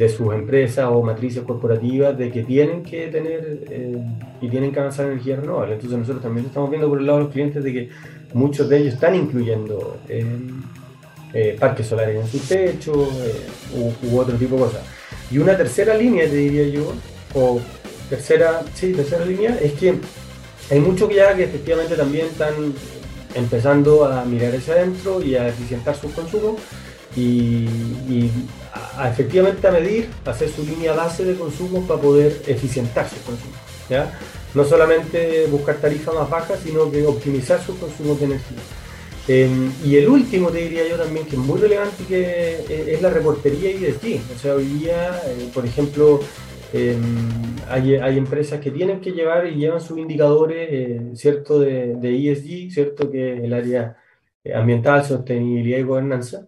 [SPEAKER 4] de sus empresas o matrices corporativas de que tienen que tener eh, y tienen que avanzar en energía renovable. Entonces nosotros también estamos viendo por el lado de los clientes de que muchos de ellos están incluyendo eh, parques solares en sus techos eh, u, otro tipo de cosas. Y una tercera línea, te diría yo, o tercera, sí, tercera línea, es que hay muchos ya que efectivamente también están empezando a mirar hacia adentro y a eficientar sus consumos y, efectivamente a medir, hacer su línea base de consumo para poder eficientar su consumo. ¿ya? No solamente buscar tarifas más bajas, sino que optimizar sus consumos de energía. Em, y el último, te diría yo también, que es muy relevante, que eh, es la reportería ESG. O sea, hoy día, eh, por ejemplo, em, hay, hay, empresas que tienen que llevar y llevan sus indicadores, eh, ¿cierto?, de, de, ESG, ¿cierto?, que es el área ambiental, sostenibilidad y gobernanza.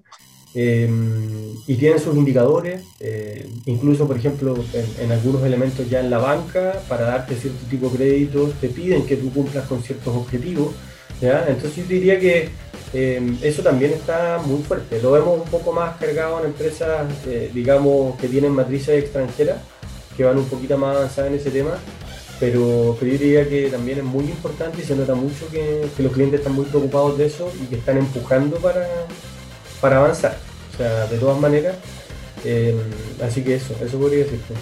[SPEAKER 4] Em, y tienen sus indicadores, eh, incluso por ejemplo en, algunos elementos ya en la banca, para darte cierto tipo de créditos, te piden que tú cumplas con ciertos objetivos. ¿ya? Entonces yo diría que em, eso también está muy fuerte. Lo vemos un poco más cargado en empresas, eh, digamos, que tienen matrices extranjeras, que van un poquito más avanzadas en ese tema. Pero, yo diría que también es muy importante y se nota mucho que, que los clientes están muy preocupados de eso y que están empujando para, para avanzar. O sea, de todas maneras. Eh, así que eso, eso podría decirte.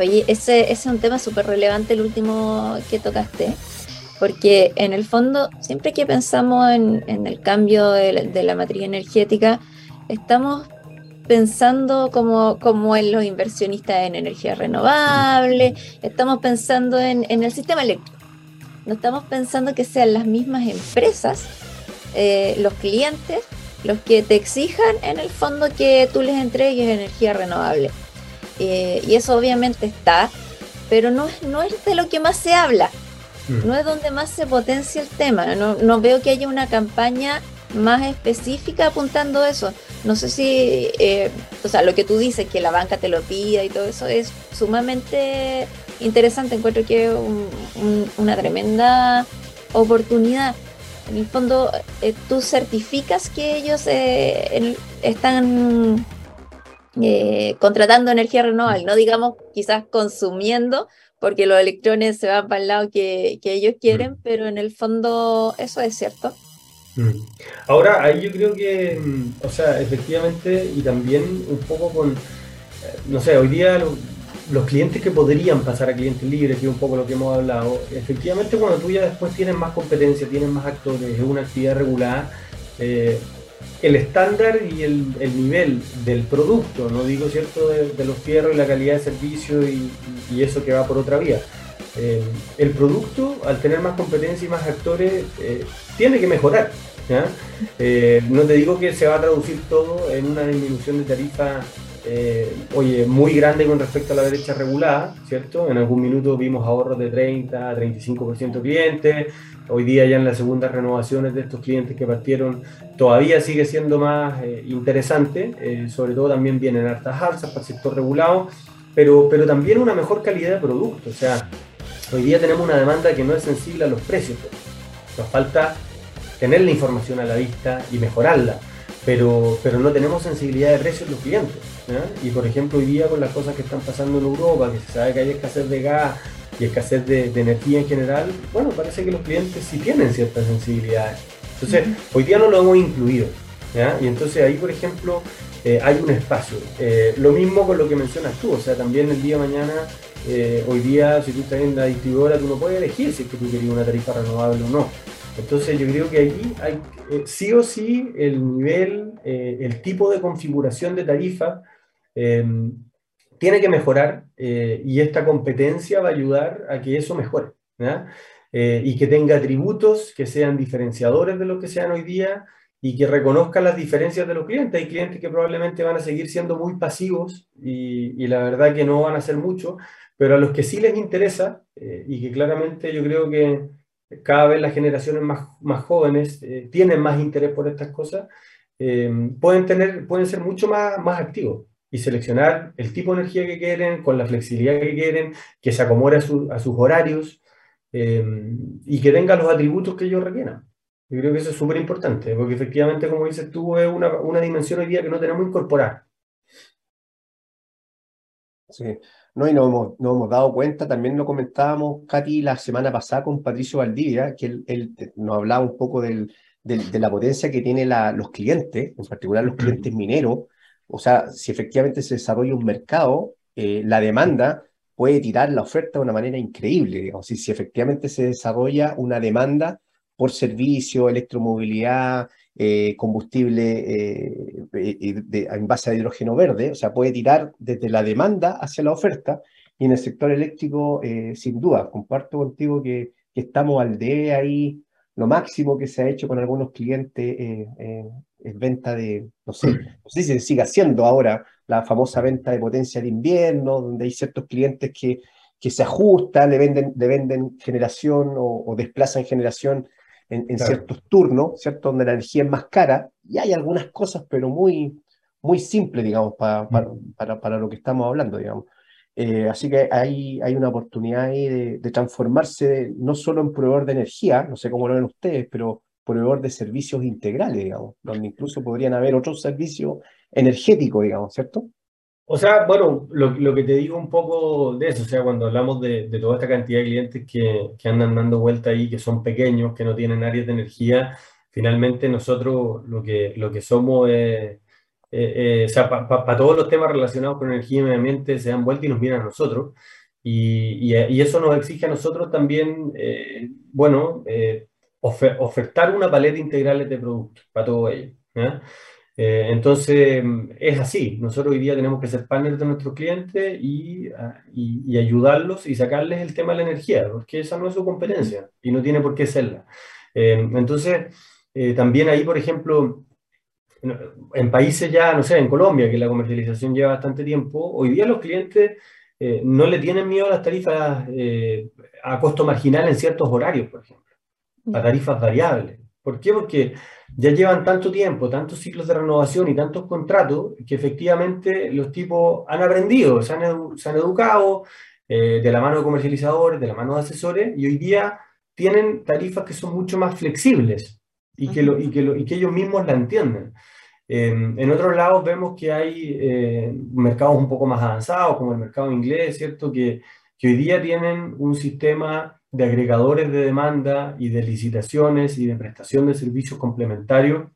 [SPEAKER 1] Oye, ese, es un tema súper relevante el último que tocaste, porque en el fondo, siempre que pensamos en, el cambio de la, matriz energética, estamos pensando como, como en los inversionistas en energía renovable, estamos pensando en, el sistema eléctrico. No estamos pensando que sean las mismas empresas, eh, los clientes, los que te exijan en el fondo que tú les entregues energía renovable. Eh, y eso obviamente está, pero no, no es de lo que más se habla, mm. no es donde más se potencia el tema. No, veo que haya una campaña más específica apuntando a eso. No sé si, eh, o sea, lo que tú dices, que la banca te lo pida y todo eso es sumamente interesante, encuentro que es una tremenda oportunidad. En el fondo, eh, tú certificas que ellos eh, están eh, contratando energía renovable, no digamos quizás consumiendo, porque los electrones se van para el lado que, que ellos quieren, mm. pero en el fondo eso es cierto.
[SPEAKER 4] Mm. Ahora, ahí yo creo que, mm, o sea, efectivamente, y también un poco con, no sé, hoy día los clientes que podrían pasar a clientes libres, que es un poco lo que hemos hablado, efectivamente cuando tú ya después tienes más competencia, tienes más actores, es una actividad regulada, eh, el estándar y el, nivel del producto, no digo cierto de, los fierros y la calidad de servicio y, eso que va por otra vía. Eh, el producto, al tener más competencia y más actores, eh, tiene que mejorar. no te digo que se va a traducir todo en una disminución de tarifa eh, oye, muy grande con respecto a la derecha regulada, ¿cierto? En algún minuto vimos ahorros de 30 a 35% clientes, hoy día ya en las segundas renovaciones de estos clientes que partieron todavía sigue siendo más eh, interesante, eh, sobre todo también vienen hartas alzas para el sector regulado, pero, pero también una mejor calidad de producto, o sea, hoy día tenemos una demanda que no es sensible a los precios, nos falta tener la información a la vista y mejorarla pero, pero no tenemos sensibilidad de precios los clientes. Y por ejemplo, hoy día con las cosas que están pasando en Europa, que se sabe que hay escasez de gas y escasez de, energía en general, bueno, parece que los clientes sí tienen ciertas sensibilidades. Entonces, hoy día no lo hemos incluido. Y entonces ahí, por ejemplo, eh, hay un espacio. Eh, lo mismo con lo que mencionas tú, o sea, también el día de mañana, eh, hoy día, si tú estás en la distribuidora, tú no puedes elegir si es que tú querías una tarifa renovable o no. Entonces yo creo que ahí hay eh, sí o sí el nivel, eh, el tipo de configuración de tarifa em, tiene que mejorar eh, y esta competencia va a ayudar a que eso mejore y que tenga atributos que sean diferenciadores de lo que sean hoy día y que reconozcan las diferencias de los clientes. Hay clientes que probablemente van a seguir siendo muy pasivos y, y la verdad que no van a hacer mucho, pero a los que sí les interesa y que claramente yo creo que cada vez las generaciones más, más jóvenes eh, tienen más interés por estas cosas, eh, pueden, tener, pueden ser mucho más, más activos y seleccionar el tipo de energía que quieren, con la flexibilidad que quieren, que se acomode a, sus horarios eh, y que tenga los atributos que ellos requieran. Yo creo que eso es súper importante, porque efectivamente, como dices tú, es una, una dimensión hoy día que no tenemos que incorporar.
[SPEAKER 2] Sí, no, y nos hemos, hemos dado cuenta, también lo comentábamos, Katy, la semana pasada con Patricio Valdivia, que él, nos hablaba un poco del, de la potencia que tienen los clientes, en particular los clientes mineros. O sea, si efectivamente se desarrolla un mercado, eh, la demanda puede tirar la oferta de una manera increíble. Digamos. Si, si efectivamente se desarrolla una demanda por servicio, electromovilidad, eh, combustible eh, de, en base a hidrógeno verde, o sea, puede tirar desde la demanda hacia la oferta. Y en el sector eléctrico, eh, sin duda, comparto contigo que, estamos al de ahí. Lo máximo que se ha hecho con algunos clientes es venta de, no sé, no sé si se sigue haciendo ahora la famosa venta de potencia de invierno, donde hay ciertos clientes que, que se ajustan, le venden, le venden generación o desplazan generación en, ciertos turnos, ¿cierto? Donde la energía es más cara, y hay algunas cosas, pero muy, muy simples, digamos, para, mm. para, para, lo que estamos hablando, digamos. Eh, así que hay, hay una oportunidad ahí de, de, transformarse no solo en proveedor de energía, no sé cómo lo ven ustedes, pero proveedor de servicios integrales, digamos, donde incluso podrían haber otros servicios energéticos, digamos, ¿cierto?
[SPEAKER 4] O sea, bueno, lo, que te digo un poco de eso, o sea, cuando hablamos de, toda esta cantidad de clientes que, andan dando vuelta ahí, que son pequeños, que no tienen áreas de energía, finalmente nosotros lo que, lo que somos es, o sea, para todos los temas relacionados con energía y medio ambiente se dan vuelta y nos vienen a nosotros. Y, eso nos exige a nosotros también, eh, bueno, eh, ofertar una paleta integral de productos para todo ello. Eh, entonces, es así. Nosotros hoy día tenemos que ser partners de nuestros clientes y, ah, y, ayudarlos y sacarles el tema de la energía, porque esa no es su competencia y no tiene por qué serla. Eh, entonces, eh, también ahí, por ejemplo, en países ya, no sé, en Colombia, que la comercialización lleva bastante tiempo, hoy día los clientes no le tienen miedo a las tarifas a costo marginal en ciertos horarios, por ejemplo, a tarifas variables. ¿Por qué? Porque ya llevan tanto tiempo, tantos ciclos de renovación y tantos contratos, que efectivamente los tipos han aprendido, se han, educado eh, de la mano de comercializadores, de la mano de asesores, y hoy día tienen tarifas que son mucho más flexibles y que, lo, y que, lo, y que ellos mismos la entienden. en otros lados vemos que hay eh, mercados un poco más avanzados, como el mercado inglés, ¿cierto? Que, que hoy día tienen un sistema de agregadores de demanda y de licitaciones y de prestación de servicios complementarios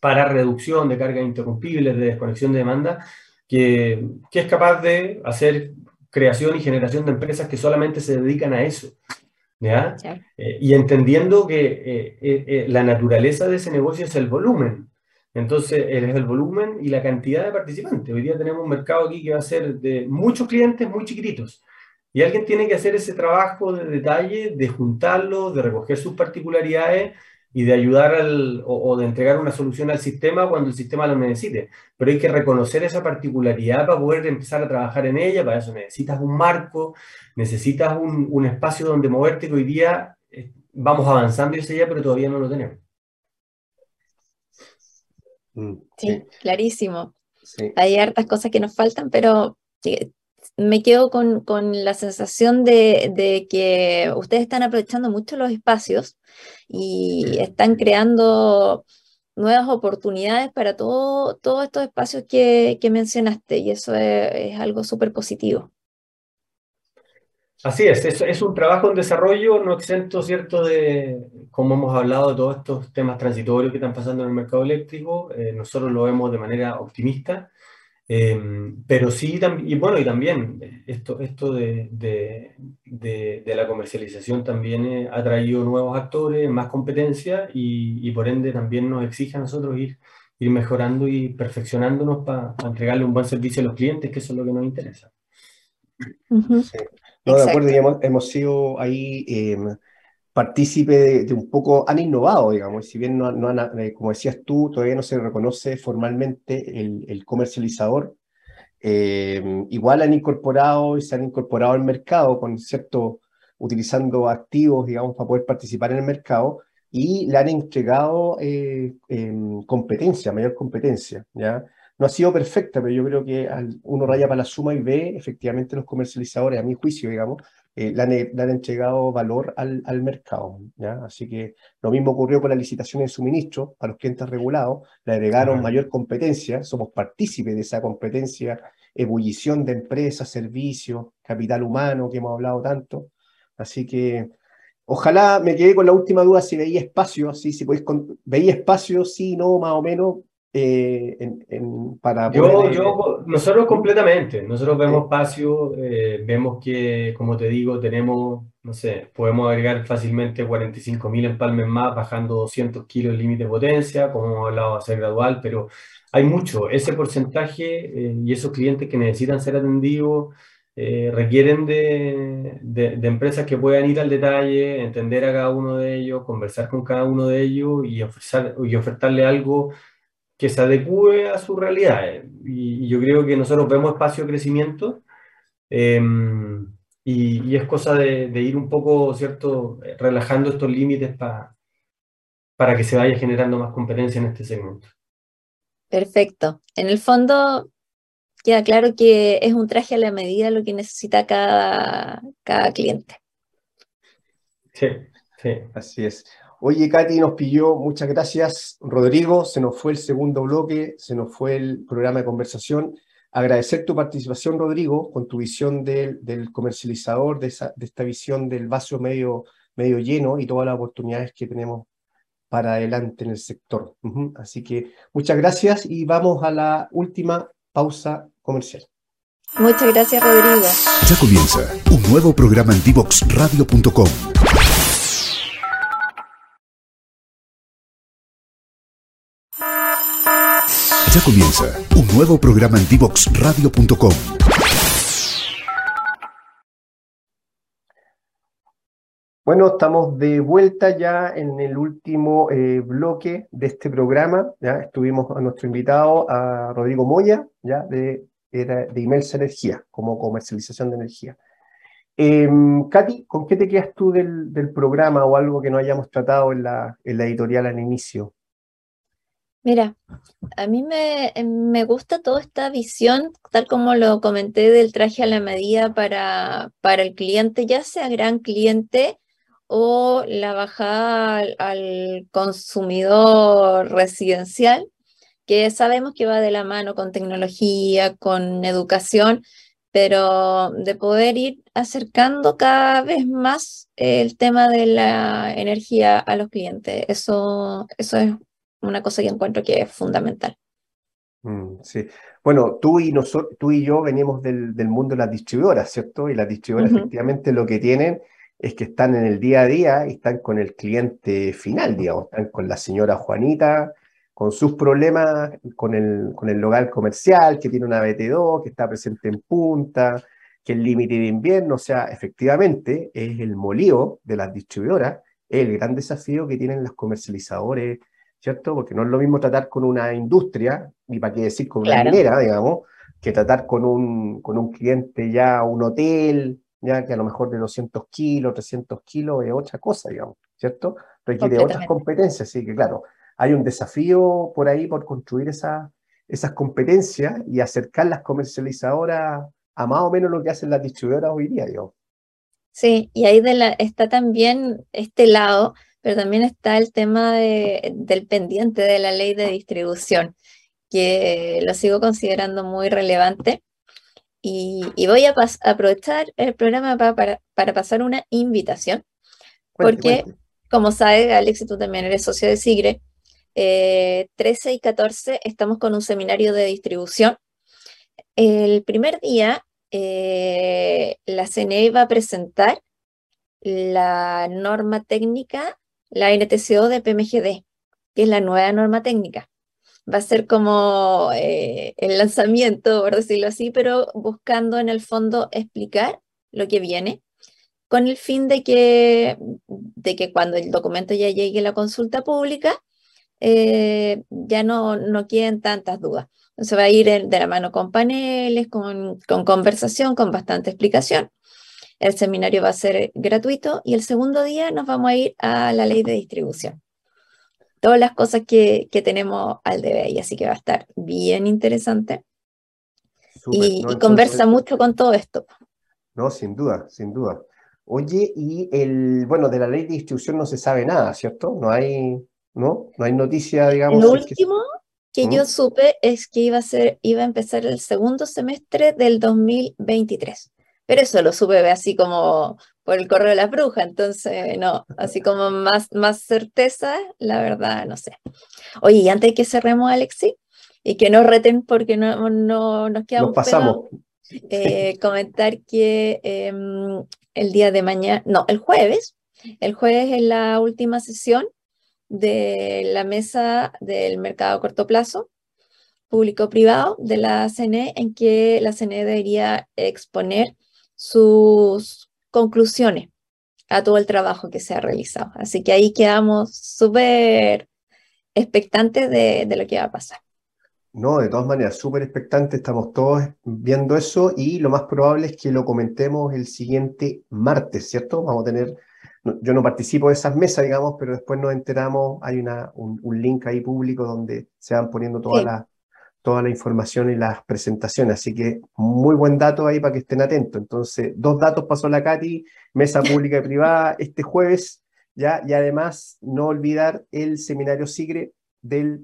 [SPEAKER 4] para reducción de cargas interrumpibles, de desconexión de demanda, que, que es capaz de hacer creación y generación de empresas que solamente se dedican a eso. ¿ya? Eh, y entendiendo que eh, eh, la naturaleza de ese negocio es el volumen. Entonces, es el volumen y la cantidad de participantes. Hoy día tenemos un mercado aquí que va a ser de muchos clientes muy chiquititos. Y alguien tiene que hacer ese trabajo de detalle, de juntarlos, de recoger sus particularidades y de ayudar al, o, de entregar una solución al sistema cuando el sistema lo necesite. Pero hay que reconocer esa particularidad para poder empezar a trabajar en ella. Para eso necesitas un marco, necesitas un, un espacio donde moverte que hoy día eh, vamos avanzando hacia allá, pero todavía no lo tenemos.
[SPEAKER 1] Mm, sí, clarísimo. Hay hartas cosas que nos faltan, pero me quedo con, con la sensación de, de, que ustedes están aprovechando mucho los espacios y están creando nuevas oportunidades para todo, todos estos espacios que, que mencionaste y eso es, algo súper positivo.
[SPEAKER 4] Así es, es, es, un trabajo en desarrollo no exento, ¿cierto?, de, como hemos hablado, de todos estos temas transitorios que están pasando en el mercado eléctrico. Eh, nosotros lo vemos de manera optimista Em, pero sí, y bueno, y también esto, esto de, de, de, la comercialización también eh, ha traído nuevos actores, más competencia y, y, por ende también nos exige a nosotros ir, ir mejorando y perfeccionándonos para entregarle un buen servicio a los clientes, que eso es lo que nos interesa.
[SPEAKER 2] sí. No, de acuerdo, hemos, hemos, sido ahí eh, partícipe de, un poco, han innovado, digamos, y si bien no, no han, eh, como decías tú, todavía no se reconoce formalmente el, el comercializador, eh, igual han incorporado y se han incorporado al mercado con cierto, utilizando activos, digamos, para poder participar en el mercado y le han entregado eh, competencia, mayor competencia, ¿ya? No ha sido perfecta, pero yo creo que uno raya para la suma y ve efectivamente los comercializadores, a mi juicio, digamos, eh, le, han, entregado valor al, al mercado. ¿ya? Así que lo mismo ocurrió con la licitación de suministro para los clientes regulados, le agregaron mayor competencia, somos partícipes de esa competencia, ebullición de empresas, servicios, capital humano que hemos hablado tanto. Así que ojalá me quedé con la última duda si veía espacio, ¿sí? si podéis, veía espacio, sí, no, más o menos, eh, en, para
[SPEAKER 4] yo, yo, nosotros completamente, nosotros vemos espacio, eh, vemos que, como te digo, tenemos, no sé, podemos agregar fácilmente 45.000 empalmes más, bajando 200 kilos límite de potencia, como hemos hablado, a ser gradual, pero hay mucho. Ese porcentaje eh, y esos clientes que necesitan ser atendidos requieren de, de, de, empresas que puedan ir al detalle, entender a cada uno de ellos, conversar con cada uno de ellos y, ofrecer, y ofertarle algo que se adecue a su realidad. Eh, y, yo creo que nosotros vemos espacio de crecimiento em, y, es cosa de, ir un poco, ¿cierto?, relajando estos límites para para que se vaya generando más competencia en este segmento.
[SPEAKER 1] Perfecto. En el fondo, queda claro que es un traje a la medida lo que necesita cada, cada cliente.
[SPEAKER 4] Sí, sí.
[SPEAKER 2] Así es. Oye, Katy nos pilló, muchas gracias. Rodrigo, se nos fue el segundo bloque, se nos fue el programa de conversación. Agradecer tu participación, Rodrigo, con tu visión del, comercializador, de, esta visión del vaso medio, medio lleno y todas las oportunidades que tenemos para adelante en el sector. Así que muchas gracias y vamos a la última pausa comercial.
[SPEAKER 1] Muchas gracias, Rodrigo.
[SPEAKER 3] Ya comienza un nuevo programa en divoxradio.com Ya comienza un nuevo programa en divoxradio.com.
[SPEAKER 2] Bueno, estamos de vuelta ya en el último eh, bloque de este programa. Ya estuvimos a nuestro invitado, a Rodrigo Moya, ya de, de Imelsa Energía, como comercialización de energía. Eh, Katy, ¿con qué te quedas tú del, programa o algo que no hayamos tratado en la editorial al inicio?
[SPEAKER 1] Mira, a mí me, me, gusta toda esta visión, tal como lo comenté, del traje a la medida para, para el cliente, ya sea gran cliente o la bajada al, consumidor residencial, que sabemos que va de la mano con tecnología, con educación, pero de poder ir acercando cada vez más el tema de la energía a los clientes. Eso, eso es una cosa que encuentro que es fundamental.
[SPEAKER 2] Mm, sí. Bueno, tú y, nosotros, tú y yo venimos del, del, mundo de las distribuidoras, ¿cierto? Y las distribuidoras efectivamente lo que tienen es que están en el día a día y están con el cliente final, digamos, están con la señora Juanita, con sus problemas, con el, con el local comercial que tiene una BT2, que está presente en punta, que el límite de invierno, o sea, efectivamente es el molío de las distribuidoras, es el gran desafío que tienen los comercializadores ¿cierto? Porque no es lo mismo tratar con una industria, ni para qué decir con una minera, digamos, que tratar con un, con un cliente ya, un hotel, ya que a lo mejor de 200 kilos, 300 kilos es otra cosa, digamos, ¿cierto? Requiere otras competencias, así que claro, hay un desafío por ahí por construir esa, esas competencias y acercar las comercializadoras a más o menos lo que hacen las distribuidoras hoy día, digamos.
[SPEAKER 1] Sí, y ahí de la, está también este lado pero también está el tema del pendiente de la ley de distribución, que lo sigo considerando muy relevante. Y, voy a aprovechar el programa para, para, pasar una invitación, porque, como sabes, Alex, y tú también eres socio de SIGRE, 13 eh, y 14 estamos con un seminario de distribución. El primer día, eh, la CNE va a presentar la norma técnica la NTCO de PMGD, que es la nueva norma técnica. Va a ser como eh, el lanzamiento, por decirlo así, pero buscando en el fondo explicar lo que viene, con el fin de que, de que cuando el documento ya llegue a la consulta pública, eh, ya no, no queden tantas dudas. Se va a ir de la mano con paneles, con, con conversación, con bastante explicación. El seminario va a ser gratuito y el segundo día nos vamos a ir a la ley de distribución. Todas las cosas que, tenemos al DBI, así que va a estar bien interesante. y, conversa mucho con todo esto.
[SPEAKER 2] No, sin duda, sin duda. Oye, y el, bueno, de la ley de distribución no se sabe nada, ¿cierto? No hay, ¿no? No hay noticia, digamos.
[SPEAKER 1] Lo último que, yo ¿Mm? supe es que iba a ser, iba a empezar el segundo semestre del 2023 pero eso lo supe así como por el correo de la bruja, entonces no, así como más, más certeza, la verdad, no sé. Oye, y antes de que cerremos, Alexi, y que no reten porque no, no nos quedamos
[SPEAKER 2] nos pasamos.
[SPEAKER 1] Eh, comentar que em, el día de mañana, no, el jueves, el jueves es la última sesión de la mesa del mercado a corto plazo público-privado de la CNE, en que la CNE debería exponer sus conclusiones a todo el trabajo que se ha realizado. Así que ahí quedamos súper expectantes de, lo que va a pasar.
[SPEAKER 2] No, de todas maneras, súper expectantes, estamos todos viendo eso y lo más probable es que lo comentemos el siguiente martes, ¿cierto? Vamos a tener, yo no participo de esas mesas, digamos, pero después nos enteramos, hay una, un, link ahí público donde se van poniendo todas las toda la información y las presentaciones. Así que muy buen dato ahí para que estén atentos. Entonces, dos datos pasó la Katy, mesa pública y privada este jueves, ya, y además no olvidar el seminario SIGRE del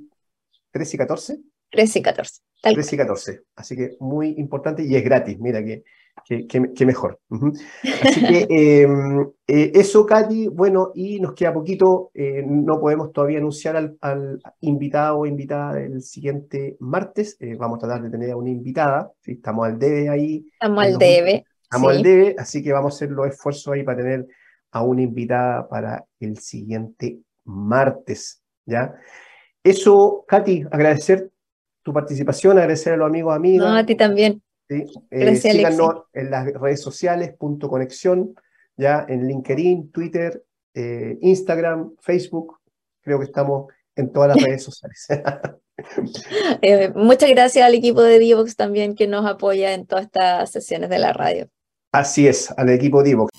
[SPEAKER 2] 13 y 14.
[SPEAKER 1] 13 y 14.
[SPEAKER 2] 13 y 14. Así que muy importante y es gratis. Mira que Qué, mejor. Así que em, eh, eso, Katy, bueno, y nos queda poquito, eh, no podemos todavía anunciar al, invitado o invitada del siguiente martes, eh, vamos a tratar de tener a una invitada, ¿sí? estamos al debe ahí.
[SPEAKER 1] Estamos al debe.
[SPEAKER 2] Estamos al debe, así que vamos a hacer los esfuerzos ahí para tener a una invitada para el siguiente martes, ¿ya? Eso, Katy, agradecer tu participación, agradecer a los amigos, amigas.
[SPEAKER 1] No, a ti también.
[SPEAKER 2] ¿Sí? Eh, síganos en las redes sociales, punto conexión, ya en LinkedIn, Twitter, eh, Instagram, Facebook. Creo que estamos en todas las redes sociales.
[SPEAKER 1] Eh, muchas gracias al equipo de Divox también que nos apoya en todas estas sesiones de la radio.
[SPEAKER 2] Así es, al equipo Divox.